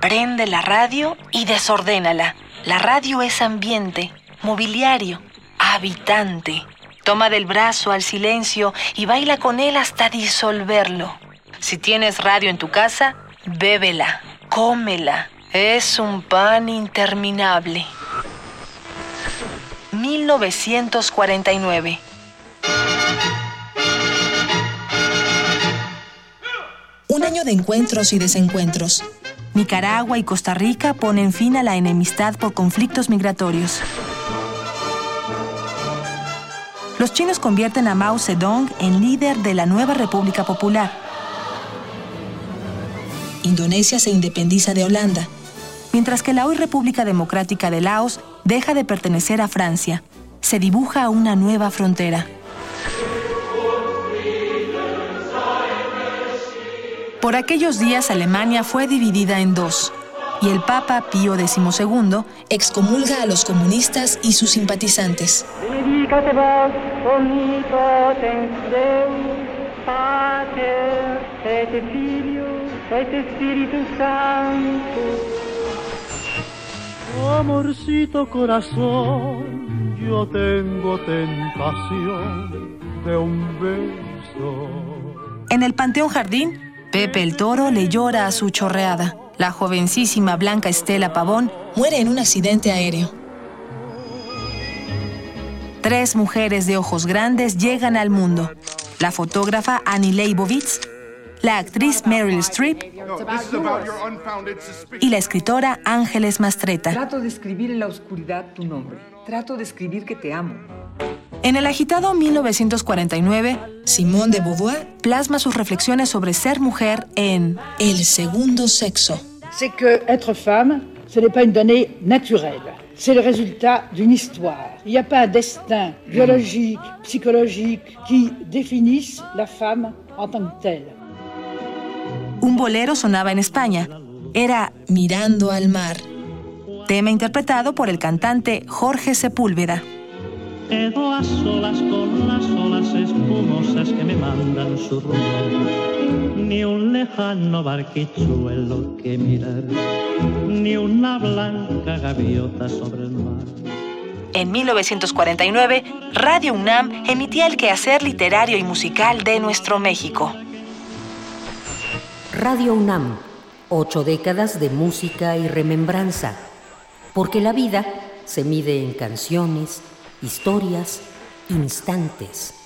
prende la radio y desordénala. La radio es ambiente, mobiliario, habitante. Toma del brazo al silencio y baila con él hasta disolverlo. Si tienes radio en tu casa, bébela, cómela. Es un pan interminable. 1949. Un año de encuentros y desencuentros. Nicaragua y Costa Rica ponen fin a la enemistad por conflictos migratorios. Los chinos convierten a Mao Zedong en líder de la nueva República Popular. Indonesia se independiza de Holanda. Mientras que la hoy República Democrática de Laos deja de pertenecer a Francia, se dibuja una nueva frontera. Por aquellos días Alemania fue dividida en dos, y el Papa Pío XII excomulga a los comunistas y sus simpatizantes. Amorcito corazón, yo tengo tentación de un beso. En el Panteón Jardín, Pepe el Toro le llora a su chorreada. La jovencísima Blanca Estela Pavón muere en un accidente aéreo. Tres mujeres de ojos grandes llegan al mundo. La fotógrafa Annie Leibovitz, la actriz Meryl Streep y la escritora Ángeles Mastreta. Trato de escribir en la oscuridad tu nombre. Trato de escribir que te amo. En el agitado 1949, Simone de Beauvoir plasma sus reflexiones sobre ser mujer en El segundo sexo. C'est que être femme, ce n'est pas une donnée naturelle. C'est le résultat d'une histoire. Il n'y a pas un destin biologique, psychologique qui définisse la femme en tant que telle. Un bolero sonaba en España. Era Mirando al mar. Tema interpretado por el cantante Jorge Sepúlveda. Quedo a solas con las olas espumosas que me mandan su rumor. Ni un lejano barquichuelo que mirar, ni una blanca gaviota sobre el mar. En 1949, Radio UNAM emitía el quehacer literario y musical de nuestro México. Radio UNAM, ocho décadas de música y remembranza, porque la vida se mide en canciones, historias, instantes.